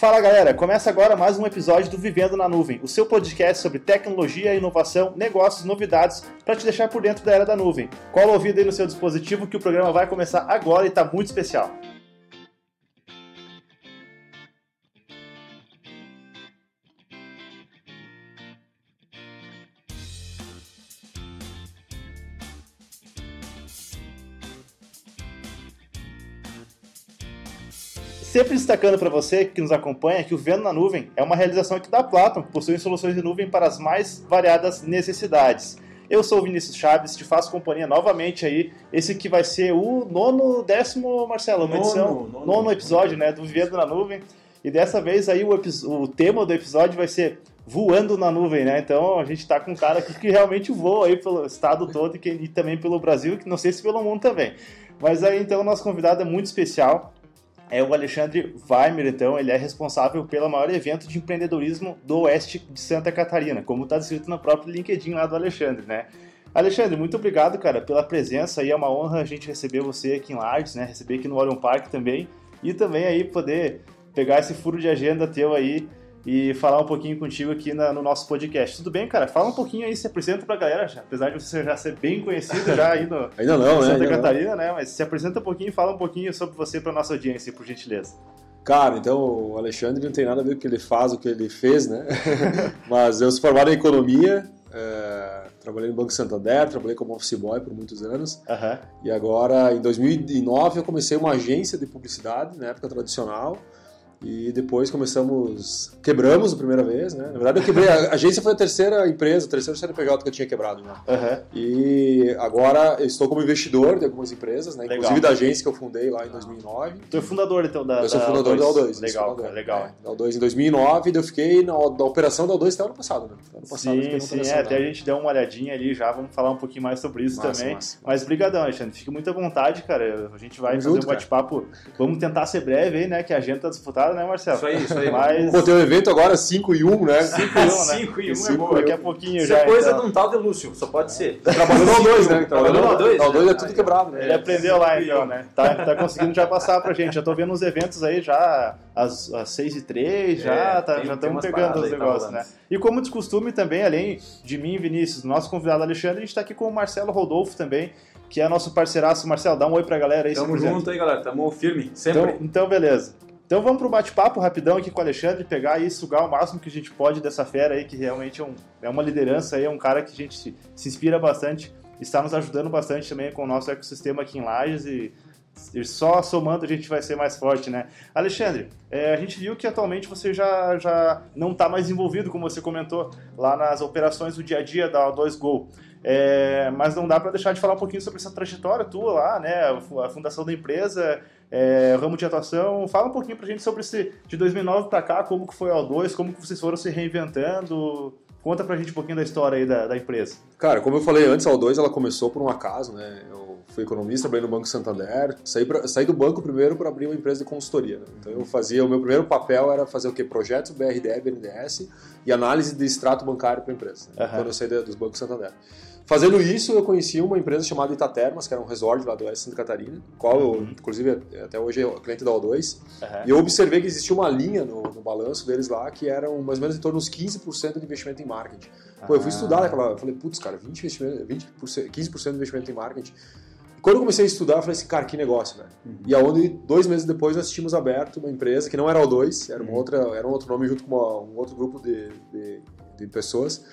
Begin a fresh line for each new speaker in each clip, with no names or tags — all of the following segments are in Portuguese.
Fala galera, começa agora mais um episódio do Vivendo na Nuvem, o seu podcast sobre tecnologia, inovação, negócios, novidades, para te deixar por dentro da era da nuvem. Cola o ouvido aí no seu dispositivo que o programa vai começar agora e está muito especial. Sempre destacando para você que nos acompanha que o Vendo na Nuvem é uma realização aqui da Platon, que possui soluções de nuvem para as mais variadas necessidades. Eu sou o Vinícius Chaves, te faço companhia novamente aí. Esse que vai ser o nono, décimo, Marcelo, uma
Nono,
edição,
nono.
nono episódio, né, do Vivendo na Nuvem. E dessa vez aí o, o tema do episódio vai ser voando na nuvem, né? Então a gente tá com um cara aqui que realmente voa aí pelo estado todo e, que- e também pelo Brasil, que não sei se pelo mundo também. Mas aí então o nosso convidado é muito especial. É o Alexandre Weimer, então, ele é responsável pelo maior evento de empreendedorismo do oeste de Santa Catarina, como está descrito no próprio LinkedIn lá do Alexandre, né? Alexandre, muito obrigado, cara, pela presença aí, é uma honra a gente receber você aqui em Lages, né? Receber aqui no Orion Park também, e também aí poder pegar esse furo de agenda teu aí e falar um pouquinho contigo aqui na- no nosso podcast. Tudo bem, cara? Fala um pouquinho aí, se apresenta pra galera, já, apesar de você já ser bem conhecido já aí no,
Ainda não, né?
Santa
Ainda não.
Catarina, né? Mas se apresenta um pouquinho e fala um pouquinho sobre você para nossa audiência, por gentileza.
Cara, então o Alexandre não tem nada a ver com o que ele faz, o que ele fez, né? Mas eu sou formado em economia, é, trabalhei no Banco Santander, trabalhei como office boy por muitos anos.
Aham.
E agora, em 2009, eu comecei uma agência de publicidade, na época tradicional. E depois começamos, quebramos a primeira vez, né? Na verdade, eu quebrei. A agência foi a terceira empresa, o terceiro CNPJ que eu tinha quebrado já.
Aham.
E agora eu estou como investidor de algumas empresas, né?
Legal.
Inclusive da agência que eu fundei lá em 2009.
Tu é fundador, então, da
Eu sou
da
fundador da O2. eu
Legal,
fundador.
legal.
É, da O2 em 2009, daí eu fiquei na, na operação da O2 até o ano passado, né? Ano passado
Sim, sim, é, até a gente deu uma olhadinha ali já, vamos falar um pouquinho mais sobre isso
Massa,
também.
massa.
Mas brigadão, Alexandre, fique muito à vontade, cara. A gente vai
Tamo
fazer
junto,
um bate-papo. Vamos tentar ser breve aí, né? Que a agenda tá disputada, né, Marcelo?
Isso aí, isso aí.
Mas
Pô, tem um evento agora 5 e 1, né?
5 e 1, né?
5 e 1 é
Cinco
boa.
Daqui a pouquinho
Isso
já.
é coisa
então.
de um tal de Lúcio, só pode ser.
Trabalhando na O2, né?
Trabalhando na O2,
Na O2
né?
é tudo quebrado, né?
Ele aprendeu lá então,
um.
né? Tá, tá conseguindo já passar pra gente. Já tô vendo uns eventos aí já às, às 6 e 3 já,
É,
tá,
tem-
já
tem
estamos pegando os
tá
negócios, né? E como de costume também, além de mim e Vinícius, nosso convidado Alexandre, a gente tá aqui com o Marcelo Rodolfo também, que é nosso parceiraço. Marcelo, dá um oi pra galera aí. se
Tamo junto aí, galera. Tamo firme, sempre.
Então, então, beleza. Então vamos pro bate-papo rapidão aqui com o Alexandre, pegar e sugar o máximo que a gente pode dessa fera aí, que realmente é, um- é uma liderança aí, é um cara que a gente se, se inspira bastante, está nos ajudando bastante também com o nosso ecossistema aqui em Lages e, e só somando a gente vai ser mais forte, né? Alexandre, é, a gente viu que atualmente você já, já não está mais envolvido, como você comentou, lá nas operações do dia a dia da O2Go. É, mas não dá para deixar de falar um pouquinho sobre essa trajetória tua lá, né? A fundação da empresa, é, ramo de atuação. Fala um pouquinho pra gente sobre esse de 2009 para cá, como que foi a O2, como que vocês foram se reinventando. Conta pra gente um pouquinho da história aí da, da empresa.
Cara, como eu falei antes, a O2 ela começou por um acaso, né? Eu fui economista, trabalhei no Banco Santander, saí, pra- saí do banco primeiro para abrir uma empresa de consultoria. né? Então eu fazia, o meu primeiro papel era fazer o quê? Projetos BRDE, BNDES e análise de extrato bancário para empresa, né?
Aham.
quando eu saí dos bancos Santander. Fazendo isso, eu conheci uma empresa chamada Itatermas, que era um resort lá do Oeste de Santa Catarina, qual eu, inclusive, até hoje é cliente da O2. E eu observei que existia uma linha no, no balanço deles lá que eram mais ou menos em torno dos 15% de investimento em marketing. Pô, eu fui
Ah.
estudar naquela. Eu falei, putz, cara, 20 investimento, 20%, 15% de investimento em marketing. E quando eu comecei a estudar, eu falei assim, cara, que negócio, velho. E aonde, dois meses depois, nós tínhamos aberto uma empresa que não era o 2, era, uma outra, era um outro nome junto com uma- um outro grupo de, de, de pessoas.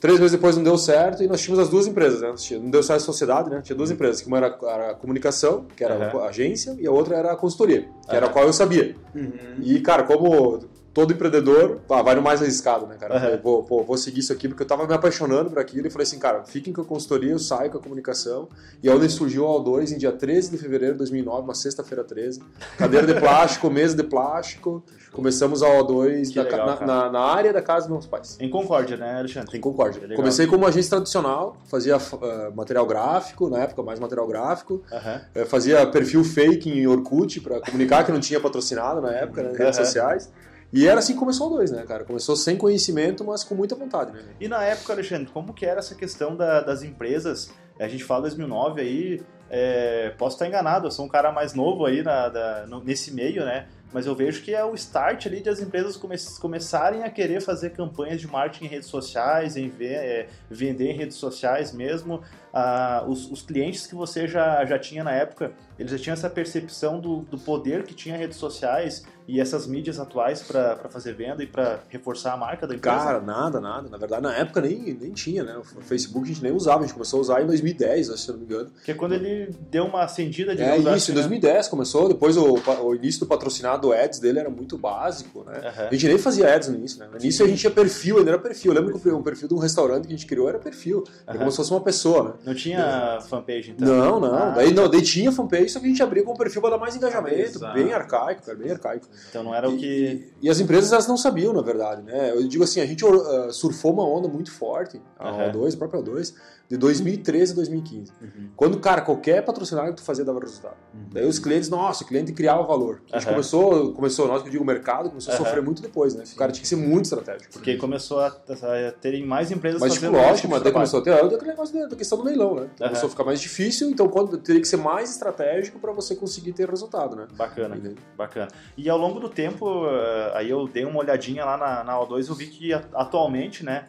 Três meses depois não deu certo e nós tínhamos as duas empresas, né? Não deu certo a sociedade, né? Tinha duas empresas, que uma era a comunicação, que era
Uhum.
a agência, e a outra era a consultoria, que era a
Uhum.
qual eu sabia.
Uhum.
E, cara, como todo empreendedor, vai no mais arriscado, né, cara? Falei, vou, pô, vou seguir isso aqui, porque eu tava me apaixonando por aquilo e falei assim, cara, fiquem com a consultoria, eu saio com a comunicação. E aí onde surgiu a O2 em dia 13 de fevereiro de 2009, uma sexta-feira 13. Cadeira de plástico, mesa de plástico. Começamos a O2
Que
na,
legal,
na- na- área da casa dos meus pais.
Em Concórdia, né, Alexandre?
Em Concórdia. Comecei como agência tradicional, fazia ah, material gráfico, na época mais material gráfico,
Aham.
eh, fazia perfil fake em Orkut para comunicar que não tinha patrocinado na época, né, nas redes
Aham.
sociais. E era assim que começou o 2, né, cara? Começou sem conhecimento, mas com muita vontade, né?
E na época, Alexandre, como que era essa questão da- das empresas? A gente fala 2009 aí, é, posso estar enganado, eu sou um cara mais novo aí na- da- no- nesse meio, né? Mas eu vejo que é o start ali de as empresas come começarem a querer fazer campanhas de marketing em redes sociais, em ver, é, vender em redes sociais mesmo. Ah, os, os, clientes que você já, já tinha na época, eles já tinham essa percepção do, do poder que tinha redes sociais e essas mídias atuais para fazer venda e para reforçar a marca da empresa?
Cara, nada, nada. Na verdade, na época nem, nem tinha, né? O Facebook a gente nem usava, a gente começou a usar em 2010, se eu não me engano.
Que é quando ele deu uma acendida de
É isso, em 2010 né? começou, depois o, o início do patrocinado ads dele era muito básico, né? Uhum. A gente nem fazia ads no início, né? No início a gente tinha perfil, ainda era perfil. Eu lembro que o perfil de um restaurante que a gente criou era perfil. Uhum. Era como se fosse uma pessoa, né?
Não tinha fanpage, então?
Não, não. Ah, daí, não, daí tinha fanpage, só que a gente abria com o perfil para dar mais engajamento, bem arcaico, cara, bem arcaico.
Então não era o que...
E, as empresas elas não sabiam, na verdade, né? Eu digo assim, a gente uh, surfou uma onda muito forte, a uhum. O2, a própria O2, de 2013 a 2015. Uhum. Quando, cara, qualquer patrocinário que tu fazia dava resultado. Uhum. Daí os clientes, nossa, o cliente criava valor. A gente uhum. começou, começou, nós que eu digo, o mercado começou a sofrer muito depois, né? Sim. O cara tinha que ser muito estratégico.
Porque começou a, a terem mais empresas
mas,
fazendo
tipo, lógico, mas daí começou a ter aquele negócio da questão do leilão, né? Então, começou a ficar mais difícil, então quando, teria que ser mais estratégico para você conseguir ter resultado, né?
Bacana, bacana. E ao longo do tempo, eh, aí eu dei uma olhadinha lá na, na O2 eu vi que atualmente, né,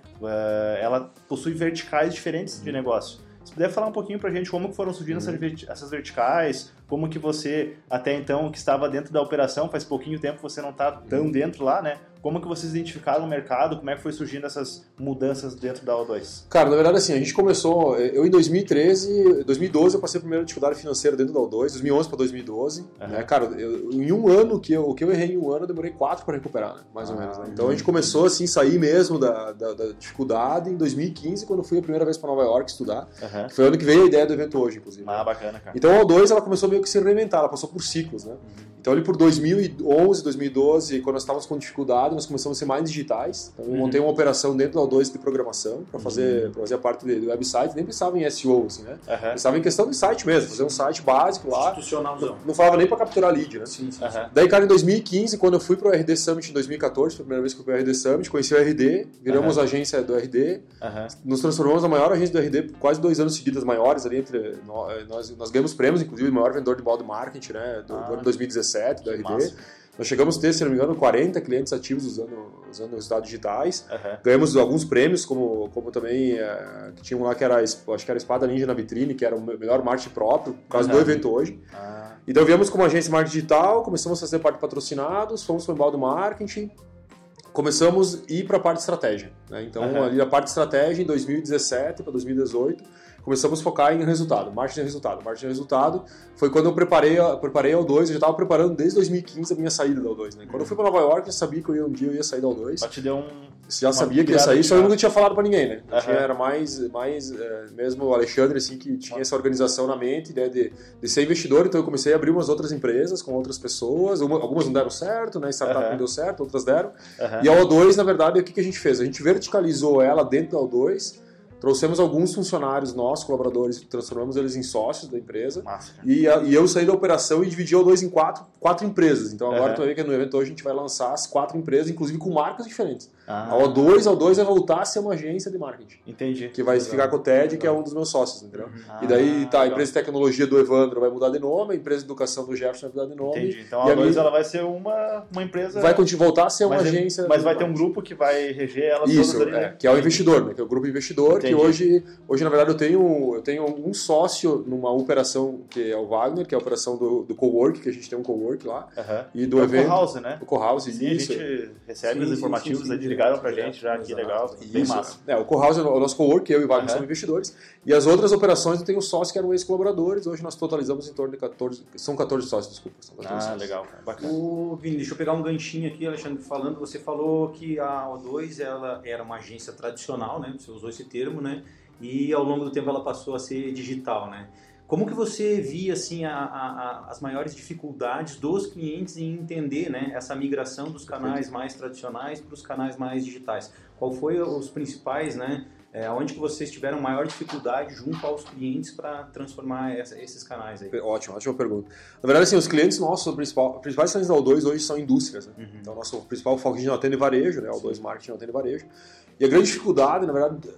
ela possui verticais diferentes de negócio. Você puder falar um pouquinho pra gente como foram surgindo uhum. essas verticais, como que você, até então, que estava dentro da operação, faz pouquinho tempo você não está tão uhum. dentro lá, né? Como que vocês identificaram o mercado? Como é que foi surgindo essas mudanças dentro da O2?
Cara, na verdade, assim, a gente começou. Eu em 2013, 2012 eu passei a primeira dificuldade financeira dentro da O2, 2011 para 2012. Uhum. Né? Cara, eu, em um ano, que eu, o que eu errei em um ano, eu demorei quatro para recuperar, né? mais ou menos. Né? Então a gente começou assim, sair mesmo da, da, da, dificuldade em 2015, quando eu fui a primeira vez para Nova York estudar. Uhum. Foi o ano que veio a ideia do evento hoje, inclusive.
Ah, bacana, cara.
Então a O2 ela começou meio que se reinventar, ela passou por ciclos, né? Uhum. Então, ali por 2011, 2012, quando nós estávamos com dificuldade, nós começamos a ser mais digitais. Então, eu uhum. montei uma operação dentro da O2 de programação para fazer, uhum. fazer a parte do website. Nem pensava em SEO, assim, né? Uhum. Pensava em questão de site mesmo, fazer um site básico lá.
Institucionalzão.
Não, não falava nem para capturar lead, né?
Sim, sim,
uhum. Daí, cara, em 2015, quando eu fui para o RD Summit em 2014, foi a primeira vez que eu fui para o RD Summit, conheci o RD, viramos uhum. agência do RD, nos transformamos na maior agência do RD por quase dois anos seguidos, maiores ali entre. Nós, nós ganhamos prêmios, inclusive, o maior vendedor de balde marketing, né? Do, ah. do ano 2017, do RD. Massa. Nós chegamos a ter, se não me engano, 40 clientes ativos usando, usando resultados digitais. Uhum. Ganhamos alguns prêmios, como, como também é, que tinha um lá que era, acho que era Espada Ninja na vitrine, que era o melhor marketing próprio, por causa uhum. do evento hoje. Ah. Então viemos como agência de marketing digital, começamos a fazer parte de patrocinados, fomos para o do marketing, começamos a ir para a parte de estratégia. Né? Então, uhum. ali a parte de estratégia em 2017 para 2018 começamos a focar em resultado, marketing de resultado. Marketing de resultado foi quando eu preparei, preparei a O2, eu já estava preparando desde 2015 a minha saída da O2. Né? Quando eu fui para Nova York, eu sabia que eu ia, um dia eu ia sair da O2.
Só te deu um...
Você já sabia que ia sair, só eu nunca tinha falado para ninguém, né? Uhum. Tinha, era mais, mais é, mesmo o Alexandre, assim, que tinha essa organização na mente, né, de, de ser investidor, então eu comecei a abrir umas outras empresas com outras pessoas, uma, algumas não deram certo, né? Startup uhum. não deu certo, outras deram. Uhum. E a O2, na verdade, o que, que a gente fez? A gente verticalizou ela dentro da O2, Trouxemos alguns funcionários nossos, colaboradores, transformamos eles em sócios da empresa. Massa, e, a, e, eu saí da operação e dividi o dois em quatro, quatro empresas. Então agora uhum. tu vê que no evento hoje a gente vai lançar as quatro empresas, inclusive com marcas diferentes. Ah. A O2, a O2 vai voltar a ser uma agência de marketing.
Entendi.
Que vai ficar com o TED, que é um dos meus sócios, entendeu? Ah, e daí tá, a empresa de tecnologia do Evandro vai mudar de nome, a empresa de educação do Jefferson vai mudar de nome.
Entendi. Então a O2 ela vai ser uma, uma empresa.
Vai voltar a ser uma
mas,
agência.
Mas vai ter um grupo que vai reger elas
Isso,
todas ali,
é, né? que é o investidor, né? Que é o grupo investidor, Entendi. Que hoje, hoje, na verdade, eu tenho, eu tenho um sócio numa operação que é o Wagner, que é a operação do, do cowork, que a gente tem um cowork lá. E do
é
evento.
O co-house, né?
O co-house,
Sim, isso. a gente recebe sim, os informativos, sim, sim, ligaram pra gente já que legal, bem massa.
É, o Co-House é o nosso co-work, eu e o Wagner uhum. somos investidores. E as outras operações eu tenho sócios que eram ex-colaboradores, hoje nós totalizamos em torno de 14, são 14 sócios, desculpa. São 14
ah,
sócios.
legal, bacana.
O Vini, deixa eu pegar um ganchinho aqui, Alexandre, falando, você falou que a O2 ela era uma agência tradicional, né, você usou esse termo, né, e ao longo do tempo ela passou a ser digital, né. Como que você via assim a, a, as maiores dificuldades dos clientes em entender né, essa migração dos canais mais tradicionais para os canais mais digitais? Qual foi os principais, né, é, onde que vocês tiveram maior dificuldade junto aos clientes para transformar essa, esses canais aí?
Ótimo, ótima pergunta. Na verdade, assim, os clientes nossos, os principais, clientes da O2 hoje são indústrias. Né? Uhum. Então, nosso principal foco gente não atende varejo, né? O O2 Marketing atende varejo. E a grande dificuldade, na verdade, é,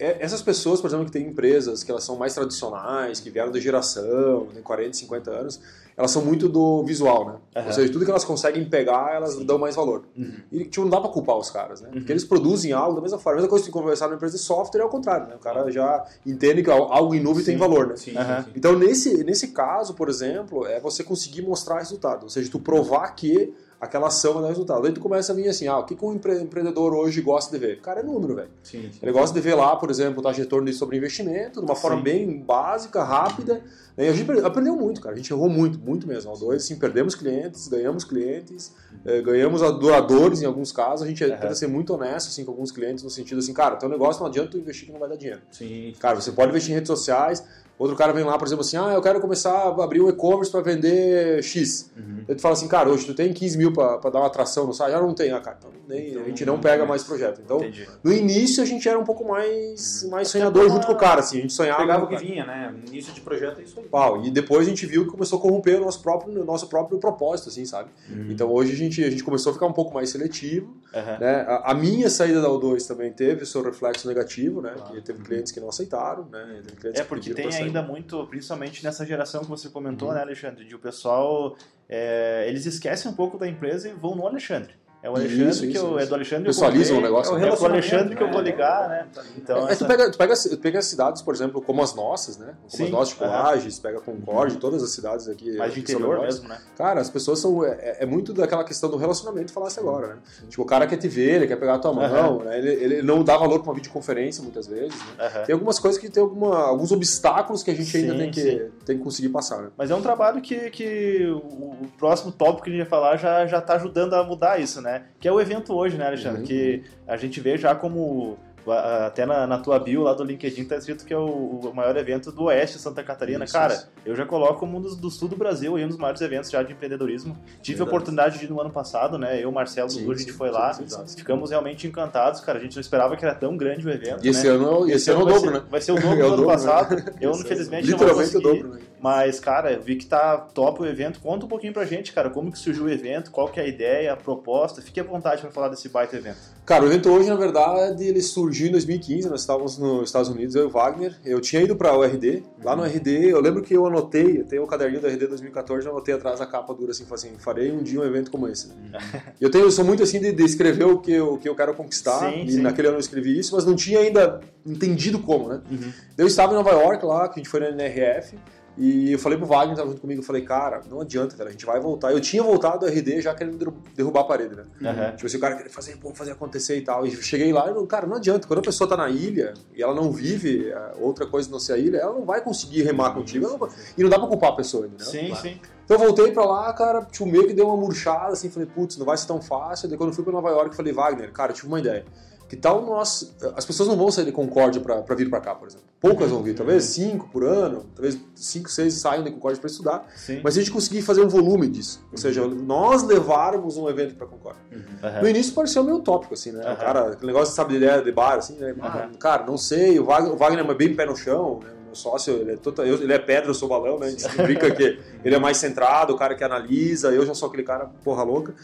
essas pessoas, por exemplo, que têm empresas que elas são mais tradicionais, que vieram da geração, tem 40, 50 anos, elas são muito do visual, né?
Uhum.
Ou seja, tudo que elas conseguem pegar, elas dão mais valor.
Uhum.
E tipo, não dá pra culpar os caras, né?
Uhum.
Porque eles produzem algo da mesma forma. A mesma coisa que conversar numa empresa de software é o contrário, né? O cara já entende que algo em nuvem
Sim.
tem valor, né?
Sim,
Aham.
sim, sim.
Então, nesse, nesse caso, por exemplo, é você conseguir mostrar resultado. Ou seja, tu provar que aquela ação vai dar resultado. Aí tu começa a vir assim, ah, o que, que um empre- empreendedor hoje gosta de ver? Cara, é número, velho.
Sim, sim.
Ele gosta de ver lá, por exemplo, taxa de retorno sobre investimento, de uma forma
Sim.
bem básica, rápida. E a gente aprendeu muito, cara. A gente errou muito, muito mesmo. Ao dois, assim, perdemos clientes, ganhamos clientes, eh, ganhamos adoradores em alguns casos. A gente
Aham.
tenta ser muito honesto assim, com alguns clientes, no sentido assim, cara, teu negócio não adianta tu investir que não vai dar dinheiro.
Sim,
Cara, você pode investir em redes sociais. Outro cara vem lá, por exemplo, assim, ah, eu quero começar a abrir um e-commerce para vender X.
Uhum.
Tu fala assim, cara, hoje tu tem 15 mil para dar uma atração no site? Já não tem, ah, cara. Então, nem, a gente não pega mais projeto. Então,
Entendi.
no início a gente era um pouco mais, mais sonhador junto com o cara, assim. A gente sonhava.
Pegava o que vinha, né? Início de projeto é isso aí.
Pau. E depois a gente viu que começou a corromper o nosso próprio, o nosso próprio propósito, assim, sabe? Então hoje a gente, a gente começou a ficar um pouco mais seletivo.
Aham.
Né? A, a minha saída da O2 também teve o seu reflexo negativo, né?
Claro.
Que teve clientes que não aceitaram, né? Teve clientes
É
que
porque
pediram
tem. Ainda muito, principalmente nessa geração que você comentou,
Uhum.
né, Alexandre? De o pessoal, é, eles esquecem um pouco da empresa e vão no Alexandre. É o Alexandre
Isso,
que
isso,
eu, é
isso.
do Alexandre comprei,
o negócio,
É o Alexandre que eu vou ligar, né? Então,
É,
essa-
tu, pega, tu, pega, tu pega cidades, por exemplo, como as nossas, né? Como
Sim,
as nossas, tipo
aham.
Lages, pega Concorde, todas as cidades aqui.
mais de interior mesmo, né?
Cara, as pessoas são. É, é muito daquela questão do relacionamento falasse agora, né? Tipo, o cara quer te ver, ele quer pegar a tua mão, né? ele, ele não dá valor pra uma videoconferência muitas vezes, né?
Aham.
Tem algumas coisas que tem alguma, alguns obstáculos que a gente ainda
Sim,
tem que, tem que conseguir passar, né?
Mas é um trabalho que, que o o próximo tópico que a gente vai falar já, já tá ajudando a mudar isso, né? Que é o evento hoje, né, Alexandre?
Uhum.
Que a gente vê já como. A- Até na, na tua bio lá do LinkedIn tá escrito que é o, o maior evento do Oeste Santa Catarina.
Isso,
Cara,
isso.
eu já coloco um dos, do sul do Brasil e um dos maiores eventos já de empreendedorismo. Tive a
Verdade.
oportunidade de ir no ano passado, né? Eu, Marcelo,
Sim,
Dudu, a gente foi
sim,
lá.
sim, sim.
Ficamos realmente encantados, cara. A gente não esperava que era tão grande o evento.
E esse
né?
ano, e esse ano é o dobro, né?
Vai ser o dobro
É o
do ano
dobro, né?
passado. Eu,
Esse-
infelizmente, não vou
Literalmente o dobro, né?
Mas, cara, eu vi que tá top o evento. Conta um pouquinho pra gente, cara, como que surgiu o evento, qual que é a ideia, a proposta. Fique à vontade pra falar desse baita evento.
Cara, o evento hoje, na verdade, ele surgiu em 2015, nós estávamos nos Estados Unidos, eu e o Wagner. Eu tinha ido para o RD. Lá no RD, eu lembro que eu anotei, eu tenho o caderninho do RD 2014, eu anotei atrás a capa dura assim, assim, farei um dia um evento como esse. né? E eu tenho, eu sou muito assim de, de escrever o que, eu, o que eu quero conquistar,
Sim,
e
sim.
naquele ano eu escrevi isso, mas não tinha ainda entendido como, né?
Uhum.
Eu estava em Nova York lá, que a gente foi na NRF, e eu falei pro Wagner, tava junto comigo, eu falei, cara, não adianta, velho, a gente vai voltar. Eu tinha voltado do RD já querendo derru- derrubar a parede, né?
Aham.
Tipo assim, o cara queria fazer, pô, fazer acontecer e tal. E cheguei lá e, não, cara, não adianta. Quando a pessoa tá na ilha e ela não vive é, outra coisa não ser a ilha, ela não vai conseguir remar contigo. não E não dá pra culpar a pessoa, entendeu?
Sim,
Claro.
sim.
Então eu voltei pra lá, cara, tipo, meio que deu uma murchada, assim, falei, putz, não vai ser tão fácil. Daí quando eu fui pra Nova York, eu falei, Wagner, cara, eu tive uma ideia. Que tal nós. As pessoas não vão sair de Concórdia pra, pra vir pra cá, por exemplo. Poucas vão vir, talvez cinco por ano, talvez cinco, seis saiam de Concórdia pra estudar.
sim.
Mas se a gente conseguir fazer um volume disso, ou seja, nós levarmos um evento pra Concórdia.
Aham.
No início pareceu meio utópico, assim, né?
Aham.
O cara, aquele negócio, sabe, de ideia de bar, assim, né? Ah. Cara, não sei, o Wagner, o Wagner é bem pé no chão, né? Meu sócio, ele é, total, eu- ele é pedra, eu sou balão, né? A gente brinca que ele é mais centrado, o cara que analisa, eu já sou aquele cara porra louca.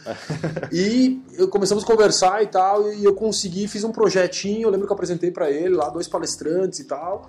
e começamos a conversar e tal, e eu consegui, fiz um projetinho, eu lembro que eu apresentei pra ele lá, dois palestrantes e tal.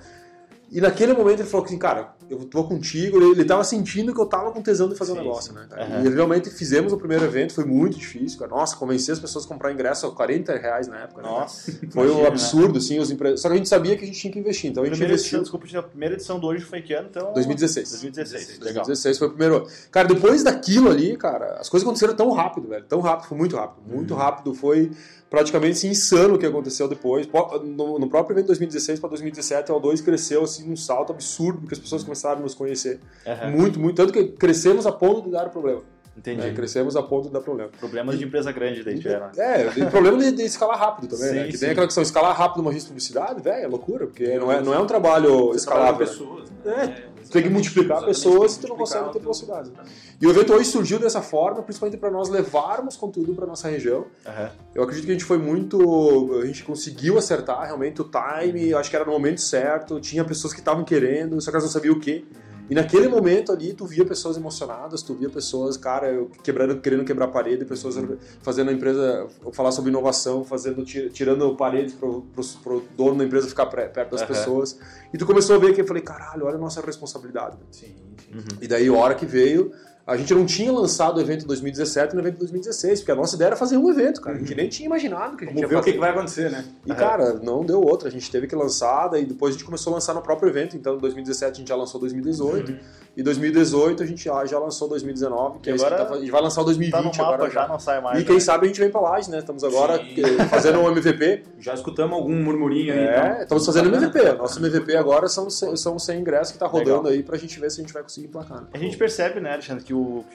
E naquele momento ele falou assim, cara, eu tô contigo. Ele, ele tava sentindo que eu tava com tesão de fazer
Sim,
um negócio, né?
Aham.
E realmente fizemos o primeiro evento, foi muito difícil, cara. Nossa, convenci as pessoas a comprar ingresso a 40 reais na época. né?
Nossa.
Foi
imagina,
um
né?
absurdo, assim, os empre... Só que a gente sabia que a gente tinha que investir, então a gente
Primeira
investiu.
edição, desculpa, a primeira edição do hoje foi que ano? Então,
2016.
2016, legal.
2016 foi o primeiro. Cara, depois daquilo ali, cara, as coisas aconteceram tão rápido, velho. Tão rápido, foi muito rápido. Muito
Uhum.
rápido. Foi praticamente assim, insano o que aconteceu depois. Po- No, no próprio evento de 2016 para 2017, o O2 cresceu assim, um salto absurdo, porque as pessoas começaram a nos conhecer.
Aham.
Muito, muito. Tanto que crescemos a ponto de dar problema.
Entendi.
né? Crescemos a ponto de dar problema.
Problemas de empresa grande daí tiveram.
É, tem problema de, de escalar rápido também, né?
Sim,
Que
sim.
tem aquela questão, escalar rápido numa agência de publicidade, velho, é loucura, porque não é, não é um trabalho
Você
escalável. né?
pessoas,
É,
né?
tem que multiplicar pessoas e tu não
que
consegue ter velocidade. E o evento hoje surgiu dessa forma, principalmente para nós levarmos conteúdo para nossa região.
Aham.
Eu acredito que a gente foi muito. A gente conseguiu acertar realmente o time, eu acho que era no momento certo, tinha pessoas que estavam querendo, só que elas não sabiam o quê. E naquele momento ali, tu via pessoas emocionadas, tu via pessoas, cara, quebrando, querendo quebrar parede, pessoas fazendo a empresa falar sobre inovação, fazendo tirando paredes pro, pro, pro dono da empresa ficar perto das uhum. pessoas. E tu começou a ver que eu falei, caralho, olha a nossa responsabilidade. Sim, sim. Uhum. E daí, a hora que veio, a gente não tinha lançado o evento em 2017 no evento 2016, porque a nossa ideia era fazer um evento, cara. A gente uhum. nem tinha imaginado que a gente
Vamos
ia
ver
fazer.
o que, vai acontecer, né?
E, cara, não deu outra. A gente teve que lançar, e depois a gente começou a lançar no próprio evento. Então, em 2017 a gente já lançou 2018. Uhum. E 2018 a gente já, lançou 2019, que agora tá, a gente vai lançar o 2020 tá no mapa,
agora já não sai mais.
E quem né? sabe a gente vem pra Laje, né? Estamos agora Sim. fazendo um MVP.
Já escutamos algum murmurinho aí.
É, então. estamos fazendo MVP. Nosso MVP agora são, são 100 ingressos que tá rodando Legal. aí pra gente ver se a gente vai conseguir emplacar. Né?
A gente percebe, né, Alexandre, que o,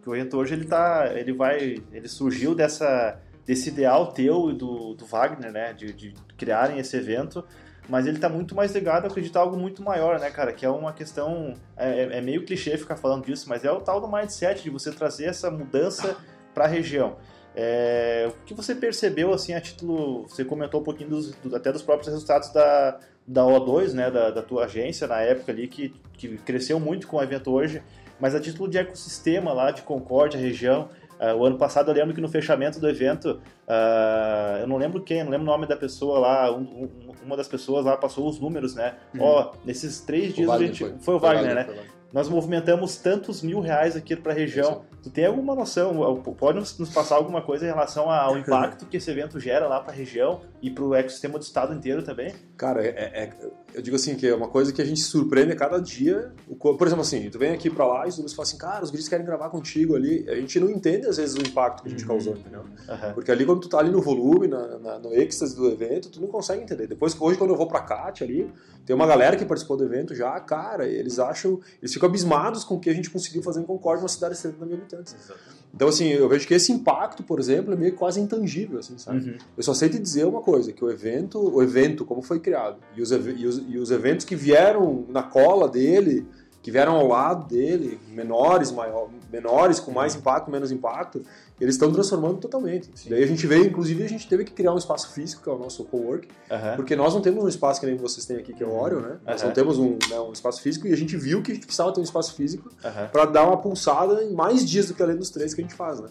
que o evento hoje ele tá, ele vai, ele surgiu dessa desse ideal teu e do, do Wagner, né, de, de criarem esse evento, mas ele está muito mais ligado a acreditar algo muito maior, né, cara, que é uma questão, é, é, é meio clichê ficar falando disso, mas é o tal do mindset de você trazer essa mudança para a região. É, o que você percebeu, assim, a título, você comentou um pouquinho dos, do, até dos próprios resultados da, da O2, né, da, da tua agência na época ali, que, que cresceu muito com o evento hoje, mas a título de ecossistema lá de Concórdia, região, uh, o ano passado eu lembro que no fechamento do evento, uh, eu não lembro quem, não lembro o nome da pessoa lá, um, um, uma das pessoas lá passou os números, né? Uhum. Ó, uhum. oh, nesses três dias a gente. Foi, foi o Wagner, Wagner né? Nós movimentamos tantos mil reais aqui para a região. Tu tem alguma noção? Pode nos passar alguma coisa em relação ao impacto que esse evento gera lá para a região e para o ecossistema do estado inteiro também?
Cara, é, é, eu digo assim que é uma coisa que a gente surpreende a cada dia. Por exemplo, assim, tu vem aqui para lá e os falam assim, cara, os guris querem gravar contigo ali. A gente não entende às vezes o impacto que a gente uhum. causou, entendeu? Uhum. Porque ali quando tu tá ali no volume, na, na, no êxtase do evento, tu não consegue entender. Depois, hoje quando eu vou para Cat ali, tem uma galera que participou do evento já, cara, eles acham, eles ficam abismados com o que a gente conseguiu fazer em Concórdia, uma cidade de 70 mil habitantes. Exatamente. Então, assim, eu vejo que esse impacto, por exemplo, é meio quase intangível, assim, sabe? Uhum. Eu só sei te dizer uma coisa, que o evento, o evento, como foi criado, e os, e os, e os eventos que vieram na cola dele, que vieram ao lado dele, menores, maior, menores, com mais impacto, menos impacto, eles estão transformando totalmente. Sim. Daí a gente veio, inclusive, a gente teve que criar um espaço físico, que é o nosso co-work, uhum. porque nós não temos um espaço que nem vocês têm aqui, que é o Oreo, né? Nós não temos um, né, um, espaço físico e a gente viu que a gente precisava ter um espaço físico uhum. para dar uma pulsada em mais dias do que além dos três que a gente faz, né?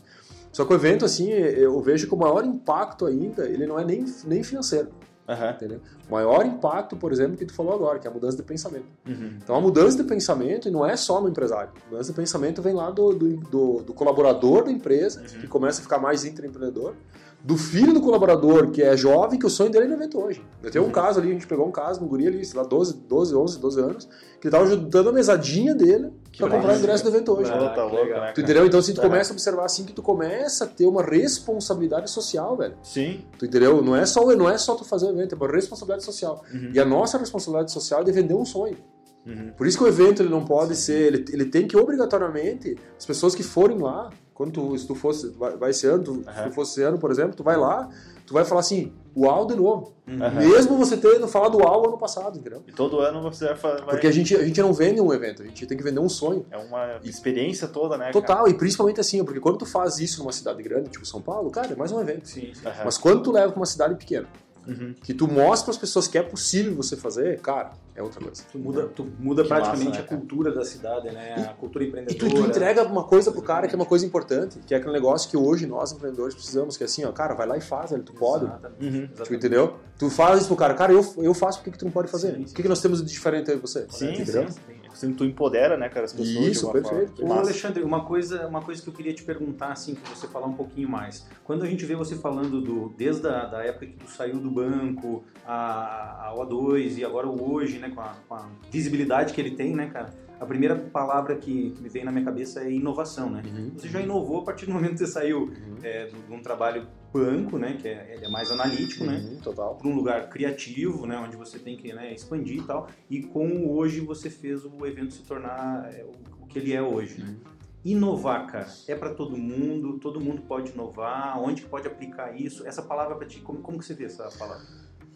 Só que o evento, assim, eu vejo que o maior impacto ainda, ele não é nem, nem financeiro. Uhum. Entendeu? Maior impacto, por exemplo, que tu falou agora, que é a mudança de pensamento. Uhum. Então, a mudança de pensamento não é só no empresário. A mudança de pensamento vem lá do, do, do, do colaborador da empresa, uhum. que começa a ficar mais intraempreendedor, do filho do colaborador, que é jovem, que o sonho dele é no evento hoje. Eu tenho um uhum. caso ali, a gente pegou um caso no guri ali, sei lá, 12, 12 11, 12 anos, que ele tava ajudando a mesadinha dele para comprar o ingresso do evento hoje. Ah, tá louco, né, tu entendeu? Então, assim, tu é. começa a observar assim que tu começa a ter uma responsabilidade social, velho.
Sim.
Tu entendeu? Não é só, não é só tu fazer o evento, é uma responsabilidade social. Uhum. E a nossa responsabilidade social é de vender um sonho. Uhum. Por isso que o evento ele não pode Sim. ser, ele, ele tem que obrigatoriamente, as pessoas que forem lá, quando tu, se tu fosse, vai, vai esse ano, tu, uhum. se tu fosse esse ano, por exemplo, tu vai lá, tu vai falar assim, uau de novo. Uhum. Mesmo você tendo falado uau ano passado, entendeu?
E todo ano você vai...
Porque a gente, a gente não vende um evento, a gente tem que vender um sonho.
É uma experiência toda, né?
Total, cara? e principalmente assim, porque quando tu faz isso numa cidade grande, tipo São Paulo, cara, é mais um evento. Sim, sim. Mas quando tu leva pra uma cidade pequena, uhum. que tu mostra para as pessoas que é possível você fazer, cara, é outra coisa.
Tu muda, tu muda praticamente massa, né, a cultura da cidade, né?
E,
a cultura empreendedora.
E tu, tu, entrega uma coisa pro cara que é uma coisa importante, que é aquele negócio que hoje nós empreendedores precisamos, que é assim, ó, cara, vai lá e faz, velho, tu pode. Exatamente. Uhum. Exatamente. Tu entendeu? Tu faz isso pro cara, cara, eu, eu faço, por que, que tu não pode fazer? Sim, sim. O que, que nós temos de diferente aí você?
Sim, entendeu? sim. Assim, tu empodera, né, cara, as pessoas.
Isso, perfeito.
Ô, Alexandre, uma coisa, uma coisa que eu queria te perguntar, assim, que você falar um pouquinho mais. Quando a gente vê você falando do, desde a da época que tu saiu do banco, a, a O2 e agora o hoje, né, com a, com a visibilidade que ele tem, né, cara? A primeira palavra que, que me vem na minha cabeça é inovação, né? Uhum. Você já inovou a partir do momento que você saiu uhum. é, de um trabalho banco, né, que é, é mais analítico, né,
uhum, né, total,
para um lugar criativo, né, onde você tem que né, expandir e tal. E com hoje você fez o evento se tornar é, o, que ele é hoje, né? Uhum. Inovar, cara, é para todo mundo, todo mundo pode inovar, onde que pode aplicar isso? Essa palavra para ti, como, como que você vê essa palavra?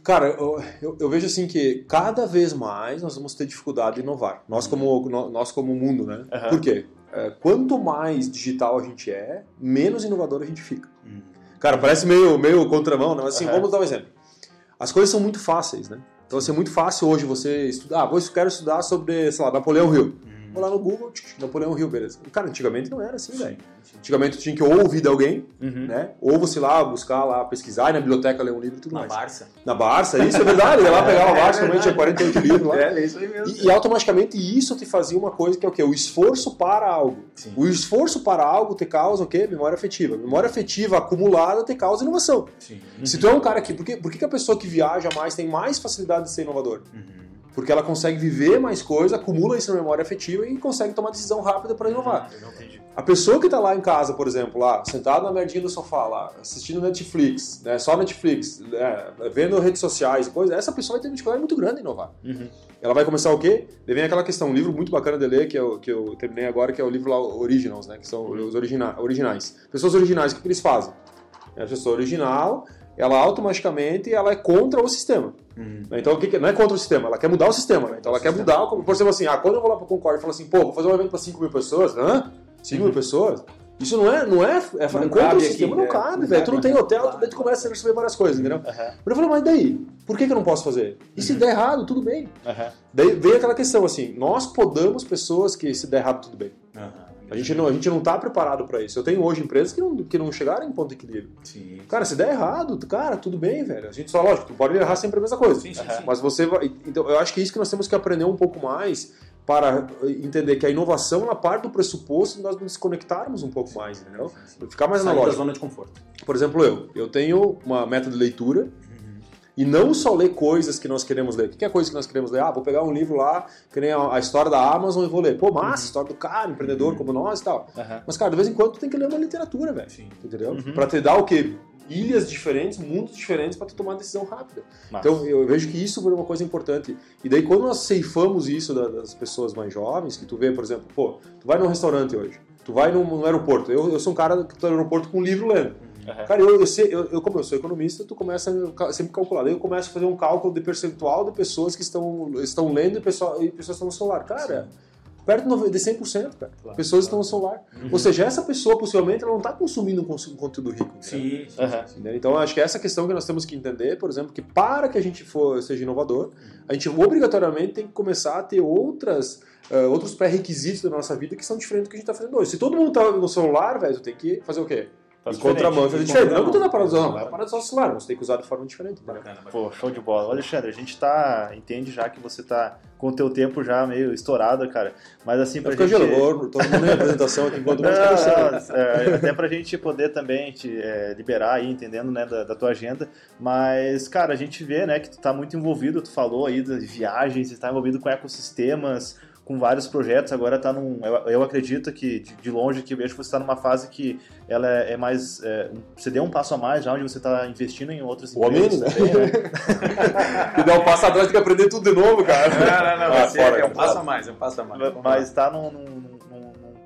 Cara, eu, eu, eu, vejo assim que cada vez mais nós vamos ter dificuldade de inovar. Nós como, nós como mundo, né? Uhum. Por quê? É, quanto mais digital a gente é, menos inovador a gente fica. Uhum. Cara, parece meio, meio contramão, né? Mas assim, uhum. vamos dar um exemplo. As coisas são muito fáceis, né? Então, assim, é muito fácil hoje você estudar. Ah, vou, quero estudar sobre, sei lá, Napoleão Hill. Uhum. Vou lá no Google, tch, Napoleão Hill, beleza. Cara, antigamente não era assim, velho. Antigamente tinha que ou ouvir de alguém,
Uhum.
né? Ou você lá buscar lá, pesquisar, ir na biblioteca ler um livro e tudo
Na
mais.
Barça.
Na Barça, isso é verdade. Ia lá pegava a
É
Barça, também tinha
verdade.
48 livros lá.
É, é isso aí mesmo.
E, e automaticamente isso te fazia uma coisa que é o quê? O esforço para algo.
Sim.
O esforço para algo te causa o quê? Memória afetiva. Memória afetiva acumulada te causa inovação.
Sim.
Se tu é um cara que. Por que, por que a pessoa que viaja mais tem mais facilidade de ser inovador?
Uhum.
Porque ela consegue viver mais coisa, acumula isso na memória afetiva e consegue tomar decisão rápida para inovar.
Eu não entendi.
A pessoa que tá lá em casa, por exemplo, lá, sentado na merdinha do sofá, lá, assistindo Netflix, né, só Netflix, né, vendo redes sociais, coisa, essa pessoa vai ter uma dificuldade muito grande em inovar.
Uhum.
Ela vai começar o quê? Vem aquela questão, um livro muito bacana de ler, que eu, que eu terminei agora, que é o livro lá, Originals, né, que são os origina originais. Pessoas originais, o que, que eles fazem? A pessoa original, ela automaticamente ela é contra o sistema.
Uhum.
Né? Então, o que que- não é contra o sistema, ela quer mudar o sistema. Né? Então, ela quer mudar, por exemplo, assim, ah, quando eu vou lá para Concorde e falo assim, pô, vou fazer um evento para 5 mil pessoas, hã? 5 mil pessoas? Isso não é, não é, é
Não
contra o sistema,
aqui,
não
é,
cabe, velho. Tu não tem
né?
hotel,
Claro.
daí tu começa a receber várias coisas, entendeu? Mas eu falei, mas daí? Por que, que eu não posso fazer? E se der errado, tudo bem.
Aham.
Daí vem aquela questão assim, nós podamos pessoas que se der errado, tudo bem.
Aham.
A gente não, a gente não tá preparado para isso. Eu tenho hoje empresas que não, que não chegaram em ponto de equilíbrio.
Sim.
Cara, se der errado, cara, tudo bem, velho. A gente só, lógico, tu pode errar sempre a mesma coisa.
Sim, sim, sim.
Mas você vai. Então, eu acho que é isso que nós temos que aprender um pouco mais para entender que a inovação, na parte do pressuposto, de nós nos desconectarmos um pouco mais, entendeu? Ficar mais
Sair da
analógico.
zona de conforto.
Por exemplo, eu. Eu tenho uma meta de leitura e não só ler coisas que nós queremos ler. O que é coisa que nós queremos ler? Ah, vou pegar um livro lá, que nem a a história da Amazon e vou ler. Pô, massa, história do cara, empreendedor como nós e tal.
Aham.
Mas, cara, de vez em quando tu tem que ler uma literatura, velho. Entendeu?
Uhum.
Pra te dar o quê? Ilhas diferentes, mundos diferentes pra tu tomar uma decisão rápida.
Massa.
Então eu vejo que isso foi uma coisa importante. E daí quando nós ceifamos isso da- das pessoas mais jovens, que tu vê, por exemplo, pô, tu vai num restaurante hoje, tu vai num, aeroporto. Eu, eu sou um cara que tô no aeroporto com um livro lendo.
Aham.
Cara, eu, eu, sei, eu, eu, como eu sou economista, tu começa a sempre calcular. Daí eu começo a fazer um cálculo de percentual de pessoas que estão, estão lendo e, pessoal, e pessoas estão no celular. Cara, perto de nove- de 100%, cara.
Claro,
pessoas
claro.
estão no celular. Ou seja, essa pessoa, possivelmente, ela não está consumindo um conteúdo rico.
Sim, sim, sim, sim.
Entendeu? Então, acho que essa questão que nós temos que entender, por exemplo, que para que a gente for, seja inovador, a gente obrigatoriamente tem que começar a ter outras, eh, outros pré-requisitos da nossa vida que são diferentes do que a gente está fazendo hoje. Se todo mundo está no celular, velho, tu tem que fazer o quê?
Faz
contramão,
diferente.
fazer
Em
diferente. Não que tu
contramão.
tá parado usando,
Claro.
vai parar de usar o celular, mas tu tem que usar de forma diferente.
Bacana, bacana.
Pô, show de bola. Ô, Alexandre, a gente tá. Entende já que você tá com o teu tempo já meio estourado, cara. Mas assim, pra
ficar
gente.
todo mundo em apresentação aqui enquanto
Não, não, é, até pra gente poder também te é, liberar aí, entendendo, né, da, da tua agenda. Mas, cara, a gente vê, né, que tu tá muito envolvido, tu falou aí das viagens, você tá envolvido com ecossistemas, com vários projetos, agora tá num. Eu, eu acredito que, de, de longe, que vejo que você tá numa fase que ela é, é mais. é, você deu um passo a mais já, onde você tá investindo em outras
menos,
empresas
né?
também, né?
Que dá um passo atrás, tem que aprender tudo de novo, cara.
Não, não, não.
Ah,
você
fora,
é um
cara.
passo a mais, é um passo a mais.
Mas está num, num-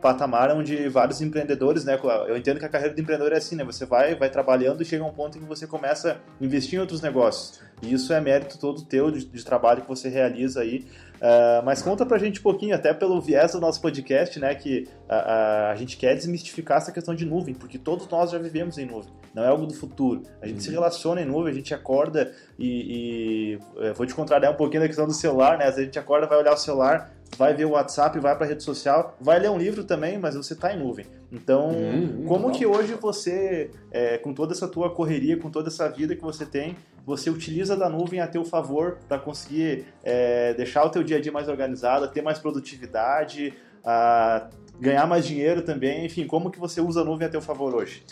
patamar onde vários empreendedores, né? Eu entendo que a carreira do empreendedor é assim, né? Você vai, vai trabalhando e chega a um ponto em que você começa a investir em outros negócios. E isso é mérito todo teu de, de trabalho que você realiza aí. Ah, mas conta pra gente um pouquinho, até pelo viés do nosso podcast, né? Que a, a- a gente quer desmistificar essa questão de nuvem, porque todos nós já vivemos em nuvem. Não é algo do futuro. A gente se relaciona em nuvem, a gente acorda e, e, eh, vou te contrariar um pouquinho da questão do celular, né? Às vezes a gente acorda, vai olhar o celular, vai ver o WhatsApp, vai para rede social, vai ler um livro também, mas você está em nuvem. Então,
Hum, hum,
como que hoje você, é, com toda essa tua correria, com toda essa vida que você tem, você utiliza da nuvem a teu favor para conseguir é, deixar o teu dia a dia mais organizado, ter mais produtividade, a ganhar mais dinheiro também, enfim, como que você usa a nuvem a teu favor hoje?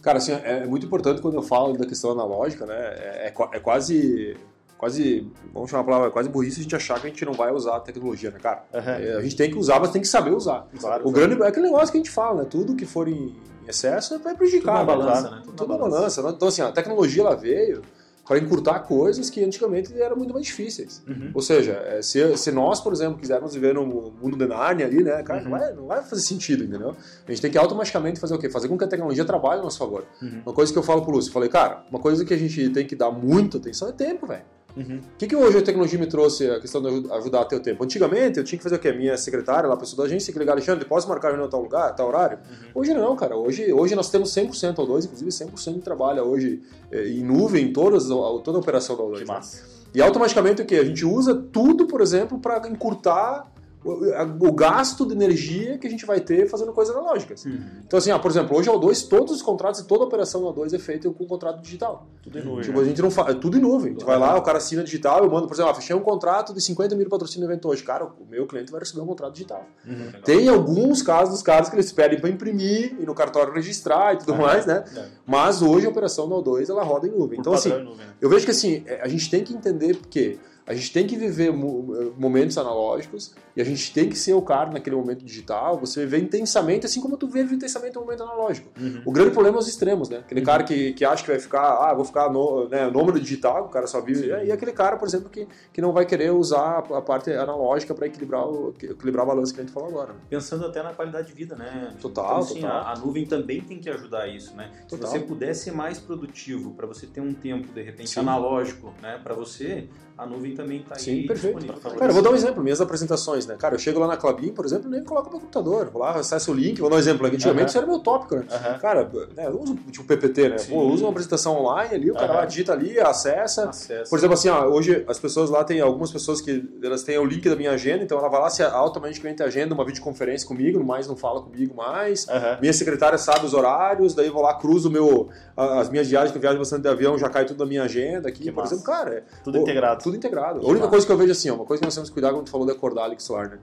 Cara, assim, é muito importante quando eu falo da questão analógica, né? É, é é quase. Quase, vamos chamar a palavra, quase burrice a gente achar que a gente não vai usar a tecnologia, né, cara? É, a gente tem que usar, mas tem que saber usar.
Claro.
O grande é aquele negócio que a gente fala, né? Tudo que for em excesso vai
Tudo
prejudicar.
na
né?
balança, né?
Tudo na balança. né? Então, assim, a tecnologia ela veio para encurtar coisas que antigamente eram muito mais difíceis.
Uhum.
Ou seja, é, se, se nós, por exemplo, quisermos viver no mundo de Narnia ali, né, cara, não,
Uhum.
vai, não vai fazer sentido, entendeu? A gente tem que automaticamente fazer o quê? Fazer com que a tecnologia trabalhe a nosso favor.
Uhum.
Uma coisa que eu falo pro Lúcio, eu falei, cara, uma coisa que a gente tem que dar muita atenção é tempo, velho.
Uhum.
O que, que hoje a tecnologia me trouxe a questão de aju- ajudar a ter o tempo? Antigamente eu tinha que fazer o quê? Minha secretária, lá, pessoa da agência, que ligar, Alexandre, posso marcar reunião em tal lugar, tal horário? Hoje não, cara. Hoje, hoje nós temos 100% ao 2, inclusive 100% de trabalho hoje eh, em nuvem, em todas, toda a operação da O2.
Que
né?
massa.
E automaticamente o quê? A gente usa tudo, por exemplo, para encurtar o, o, gasto de energia que a gente vai ter fazendo coisas analógicas.
Uhum.
Então, assim, ah, por exemplo, hoje a O2, todos os contratos e toda a operação da O2 é feita com contrato digital.
Tudo em nuvem.
Tipo, a gente não faz. É tudo em nuvem. A gente vai lá, o cara assina digital, eu mando, por exemplo, ah, fechei um contrato de 50 mil patrocínio no evento hoje. Cara, o meu cliente vai receber um contrato digital.
Uhum.
Tem alguns casos dos caras que eles pedem para imprimir e no cartório registrar e tudo mais, né?
É.
Mas hoje a operação da O2 ela roda em nuvem.
Por
Então, assim,
nuvem, né?
eu vejo que assim, é, a gente tem que entender que a gente tem que viver mo- momentos analógicos e a gente tem que ser o cara naquele momento digital, você vê intensamente, assim como tu vive intensamente o momento analógico.
Uhum.
O grande problema é os extremos, né? Aquele cara que, que acha que vai ficar, ah, vou ficar no, né, nômade digital, o cara só vive. E aquele cara, por exemplo, que, que não vai querer usar a parte analógica para equilibrar o, equilibrar a balança que a gente falou agora. né?
Pensando até na qualidade de vida, né?
Total,
então, assim,
total.
A, a nuvem também tem que ajudar isso, né?
Total.
Se você puder ser mais produtivo, para você ter um tempo, de repente,
Sim.
analógico, né? Para você, a nuvem também está aí
Sim, perfeito. Cara, eu vou dar um exemplo, minhas apresentações, né? Cara, eu chego lá na Clabin, por exemplo, nem coloco meu computador. Vou lá, acesso o link, vou dar um exemplo. Antigamente
Aham.
isso era meu tópico, né? Cara, né, eu uso tipo PPT, né?
Sim.
Pô, eu uso uma apresentação online ali, o cara lá digita ali, acessa.
Acesso.
Por exemplo, assim, ó, hoje as pessoas lá têm algumas pessoas que elas têm o link da minha agenda, então ela vai lá, se automaticamente agenda uma videoconferência comigo, mais não fala comigo mais. Minha secretária sabe os horários, daí vou lá, cruzo meu, as minhas viagens, que eu viajo bastante de avião, já cai tudo da minha agenda aqui.
Que
por
massa.
exemplo, cara, é,
Tudo
pô,
integrado.
Tudo integrado. A única coisa que eu vejo assim, ó, uma coisa que nós temos que cuidar quando tu falou de acordar, Alex Solar, né?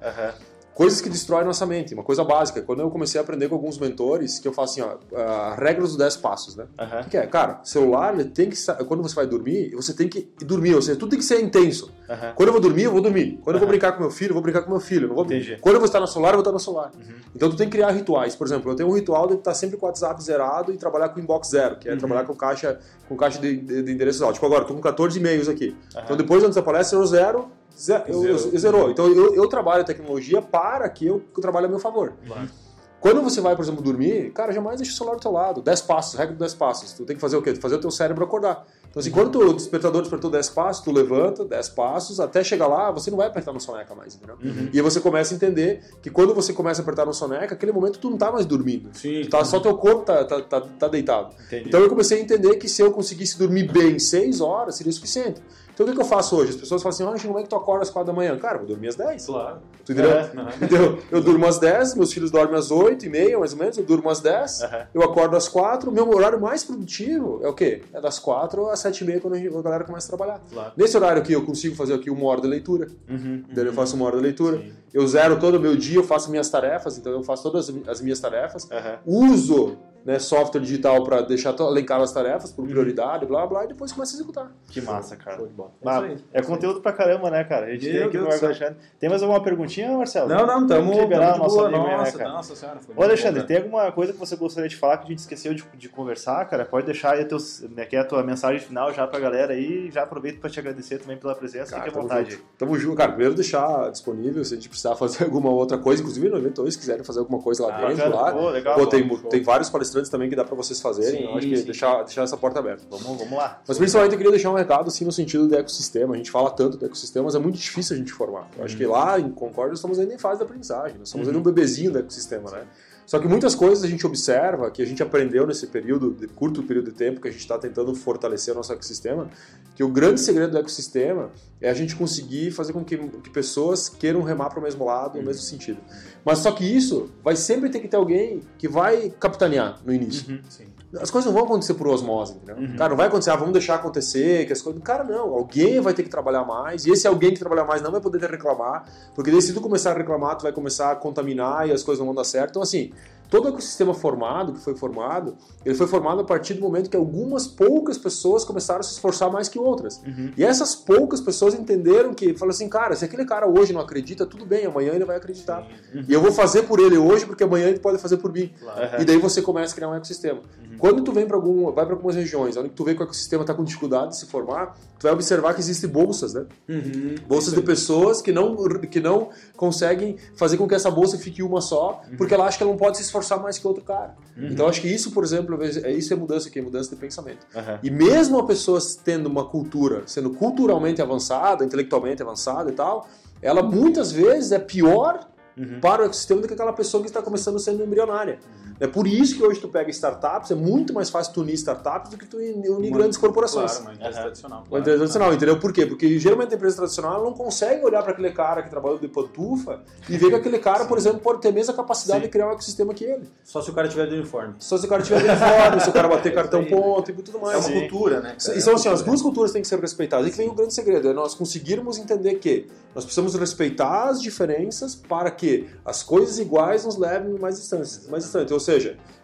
Coisas que destroem nossa mente, uma coisa básica. Quando eu comecei a aprender com alguns mentores, que eu faço assim, ó, a regra dos 10 passos, né?
Aham.
O que é? Cara, celular, tem que quando você vai dormir, você tem que dormir, ou seja, tudo tem que ser intenso.
Aham.
Quando eu vou dormir, eu vou dormir. Quando eu vou brincar com meu filho, eu vou brincar com meu filho. Não vou...
Entendi.
Quando eu vou estar no celular, eu vou estar no celular.
Uhum.
Então tu tem que criar rituais. Por exemplo, eu tenho um ritual de estar sempre com o WhatsApp zerado e trabalhar com inbox zero, que é
Uhum.
trabalhar com caixa, com caixa de, de, de endereços altos. Tipo agora, tô com 14 e-mails aqui. Então depois, antes da palestra, eu zero, ze- eu, eu,
Zerou.
eu zerou. Então eu, eu trabalho tecnologia para que eu, que eu trabalhe a meu favor.
Claro.
Quando você vai, por exemplo, dormir, cara, jamais deixa o celular do teu lado. 10 passos, regra dos 10 passos. Tu tem que fazer o quê? Fazer o teu cérebro acordar. Então, assim, quando tu- o despertador despertou 10 passos, tu levanta 10 passos, até chegar lá, você não vai apertar no soneca mais, entendeu?
Uhum.
E aí você começa a entender que quando você começa a apertar no soneca, aquele momento tu não tá mais dormindo.
Sim.
Tá, só teu corpo tá, tá, tá, tá deitado.
Entendi.
Então eu comecei a entender que se eu conseguisse dormir bem 6 horas, seria o suficiente. Então o que, que eu faço hoje? As pessoas falam assim, ah, como é que tu acorda às 4 da manhã? Cara, eu vou dormir às 10.
Claro.
Tu entendeu?
É.
Entendeu? Eu durmo às 10, meus filhos dormem às 8 e meia, mais ou menos, eu durmo às 10,
Aham.
eu acordo às 4, meu horário mais produtivo é o quê? É das 4 às 7 e meia, quando a galera começa a trabalhar.
Claro.
Nesse horário aqui, eu consigo fazer aqui uma hora de leitura,
Uhum.
daí eu faço uma hora de leitura,
Sim.
eu zero todo o meu dia, eu faço minhas tarefas, então eu faço todas as mi- as minhas tarefas, uso né, software digital para deixar to- elencar as tarefas por prioridade, blá blá, e depois começo a executar.
Que massa, cara. Ah,
isso aí.
é conteúdo pra caramba, né, cara? A gente
Meu
tem aqui
Deus
no. Alexandre. Tem mais alguma perguntinha, Marcelo?
Não, não, estamos
liberar
de
nosso
boa.
aí, né,
Nossa,
cara?
nossa senhora. Foi
Ô, Alexandre,
bom,
tem alguma coisa que você gostaria de falar que a gente esqueceu de, de conversar, cara? Pode deixar aí teus, né, é a tua mensagem final já pra galera aí. Já aproveito pra te agradecer também pela presença.
Cara,
Fique à vontade.
junto. Tamo junto. Cara, primeiro deixar disponível se a gente precisar fazer alguma outra coisa, inclusive no evento se quiserem fazer alguma coisa lá
Ah,
dentro,
Bacana.
lá.
Pô, legal.
Pô, tem, tem vários palestrantes também que dá pra vocês fazerem.
Sim,
eu acho que
sim.
deixar, deixar essa porta aberta.
Vamos, vamos lá.
Mas principalmente eu queria deixar um recado assim no sentido do ecossistema. A gente fala tanto do ecossistema, mas é muito difícil a gente formar. Eu acho que lá em Concórdia estamos ainda em fase de aprendizagem. Nós estamos ainda um bebezinho do ecossistema, né? Só que muitas coisas a gente observa, que a gente aprendeu nesse período, de curto período de tempo que a gente está tentando fortalecer o nosso ecossistema, que o grande segredo do ecossistema é a gente conseguir fazer com que, que pessoas queiram remar para o mesmo lado, no mesmo sentido. Mas só que isso vai sempre ter que ter alguém que vai capitanear no início.
Sim.
As coisas não vão acontecer por osmose, entendeu?
Uhum.
Cara, não vai acontecer, ah, vamos deixar acontecer, que as coisas. Cara, não. Alguém vai ter que trabalhar mais, e esse alguém que trabalhar mais não vai poder reclamar, porque daí se tu começar a reclamar, tu vai começar a contaminar e as coisas não vão dar certo. Então, assim, todo o ecossistema formado, que foi formado, ele foi formado a partir do momento que algumas poucas pessoas começaram a se esforçar mais que outras.
Uhum.
E essas poucas pessoas entenderam que, falaram assim, cara, se aquele cara hoje não acredita, tudo bem, amanhã ele vai acreditar.
Uhum.
E eu vou fazer por ele hoje, porque amanhã ele pode fazer por mim.
Claro.
E daí você começa a criar um ecossistema.
Uhum.
Quando tu vem para algum, vai para algumas regiões, onde tu vê que o ecossistema está com dificuldade de se formar, tu vai observar que existem bolsas, né?
Uhum.
Bolsas de pessoas que não, que não conseguem fazer com que essa bolsa fique uma só, porque ela acha que ela não pode se esforçar mais que outro cara.
Uhum.
Então acho que isso, por exemplo, é isso é mudança aqui, mudança de pensamento.
Aham.
E mesmo a pessoa tendo uma cultura, sendo culturalmente avançada, intelectualmente avançada e tal, ela muitas vezes é pior uhum. para o ecossistema do que aquela pessoa que está começando sendo embrionária. Uhum. É por isso que hoje tu pega startups, é muito mais fácil tu unir startups do que tu unir grandes corporações.
Claro, uma empresa uhum. tradicional.
Claro. Uma empresa tradicional, entendeu? Por quê? Porque geralmente a empresa tradicional não consegue olhar para aquele cara que trabalhou de pantufa e ver que aquele cara, por exemplo, pode ter a mesma capacidade Sim. de criar um ecossistema que ele.
Só se o cara tiver de uniforme.
Só se o cara tiver de uniforme, se o cara bater cartão ponto e tudo mais.
É uma cultura, né?
Cara? E são assim, as duas culturas têm que ser respeitadas. E que vem o grande segredo, é nós conseguirmos entender que nós precisamos respeitar as diferenças para que as coisas iguais nos levem mais distâncias, mais distante. Ou seja,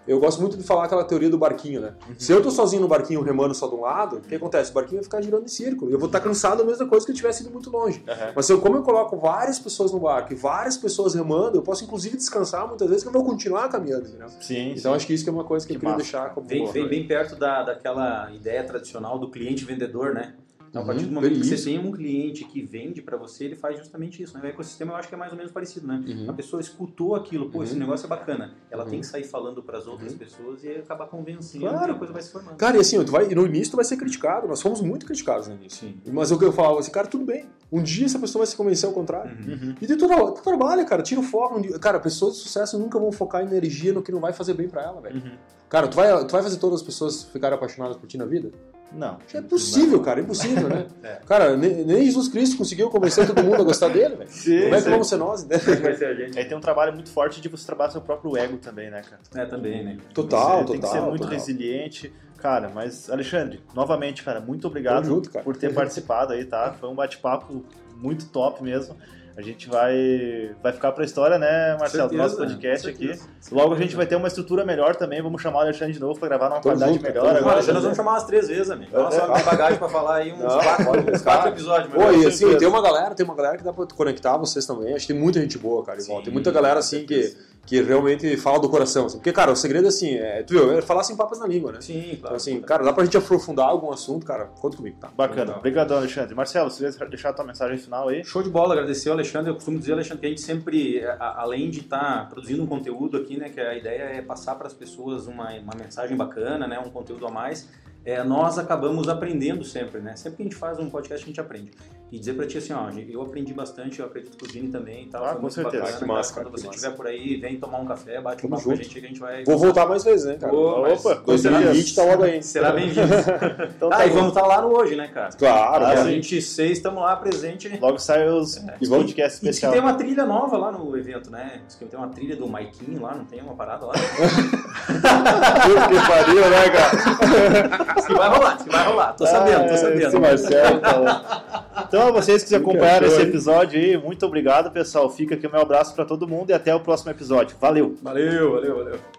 eu gosto muito de falar aquela teoria do barquinho, né? Uhum. Se eu tô sozinho no barquinho remando só de um lado, o que acontece? O barquinho vai ficar girando em círculo. Eu vou estar cansado da mesma coisa que eu tivesse ido muito longe. Uhum. Mas se eu, como eu coloco várias pessoas no barco e várias pessoas remando, eu posso inclusive descansar muitas vezes que eu vou continuar caminhando, entendeu?
Sim.
Então
sim.
acho que isso que é uma coisa que, que eu queria massa. deixar como.
Vem, vem bem perto da, daquela ideia tradicional do cliente vendedor, né? Então, a partir do momento que você tem um cliente que vende para você, ele faz justamente isso. Né? O ecossistema eu acho que é mais ou menos parecido, né? Uhum. A pessoa escutou aquilo, pô, esse uhum. negócio é bacana. Ela tem uhum. que sair falando para as outras pessoas e acabar convencendo claro. a coisa vai se formando.
Cara, e assim, tu vai, no início tu vai ser criticado. Nós fomos muito criticados no início. Sim. Mas o que eu falava assim, cara, tudo bem. Um dia essa pessoa vai se convencer ao contrário. Uhum. E de tu, tu trabalha, cara, tira o foco. Cara, pessoas de sucesso nunca vão focar energia no que não vai fazer bem para ela, velho. Uhum. Cara, tu vai, tu vai fazer todas as pessoas ficarem apaixonadas por ti na vida?
Não.
É possível, cara, é impossível, né? é. Cara, nem, nem, Jesus Cristo conseguiu convencer todo mundo a gostar dele, velho. Como é que vamos ser nós, né?
Vai ser a gente. Aí tem um trabalho muito forte de você trabalhar seu próprio ego também, né, cara?
É, também, né?
Total,
você
total.
Tem que ser muito
total.
resiliente. Cara, mas, Alexandre, novamente, cara, muito obrigado
junto,
por ter participado aí, tá? Foi um bate-papo muito top mesmo. A gente vai, vai ficar para a história, né, Marcelo, do nosso podcast aqui. Logo a gente vai ter uma estrutura melhor também. Vamos chamar o Alexandre de novo para gravar numa qualidade
junto,
melhor.
Agora, já nós vamos chamar umas três vezes, amigo. Nossa, é, é. bagagem para falar aí uns não, quatro, uns quatro episódios.
Pô, e assim, tem uma galera, tem uma galera que dá para conectar vocês também. Acho que tem muita gente boa, cara, igual. Sim, tem muita galera assim que que realmente fala do coração. Assim. Porque, cara, o segredo assim, é, tu viu, é falar sem papas na língua, né?
Sim, claro.
Então, assim, cara, dá pra gente aprofundar algum assunto, cara, conta comigo, tá?
Bacana. Obrigado, Alexandre. Marcelo, se quiser deixar a tua mensagem final aí.
Show de bola, agradecer ao Alexandre. Eu costumo dizer, Alexandre, que a gente sempre, além de estar tá produzindo um conteúdo aqui, né, que a ideia é passar para as pessoas uma, uma mensagem bacana, né, um conteúdo a mais, é, nós acabamos aprendendo sempre, né? Sempre que a gente faz um podcast, a gente aprende. E dizer pra ti assim, ó, eu aprendi bastante, eu acredito que o Vini também e tal.
Ah, com certeza.
Bacana, que massa,
cara, Quando você estiver por aí, vem tomar um café, bate um papo com a gente que a gente vai...
Vou voltar mais vezes, né, cara?
Pô,
Opa, 2020 tá logo aí.
Será bem-vindo. então, tá ah, e vamos estar tá lá no hoje, né, cara?
Claro.
Ah, 26, estamos lá presente.
Logo sai os é. podcasts especiais.
E tem uma trilha nova lá no evento, né? Diz que tem uma trilha do Maikinho lá, não tem uma parada lá?
que pariu, né, cara?
Diz que vai rolar, diz que vai rolar. Tô sabendo, tô sabendo. Esse
Marcelo, tá Então, a vocês que acompanharam esse episódio aí, muito obrigado, pessoal. Fica aqui o meu abraço para todo mundo e até o próximo episódio. Valeu!
Valeu, valeu, valeu.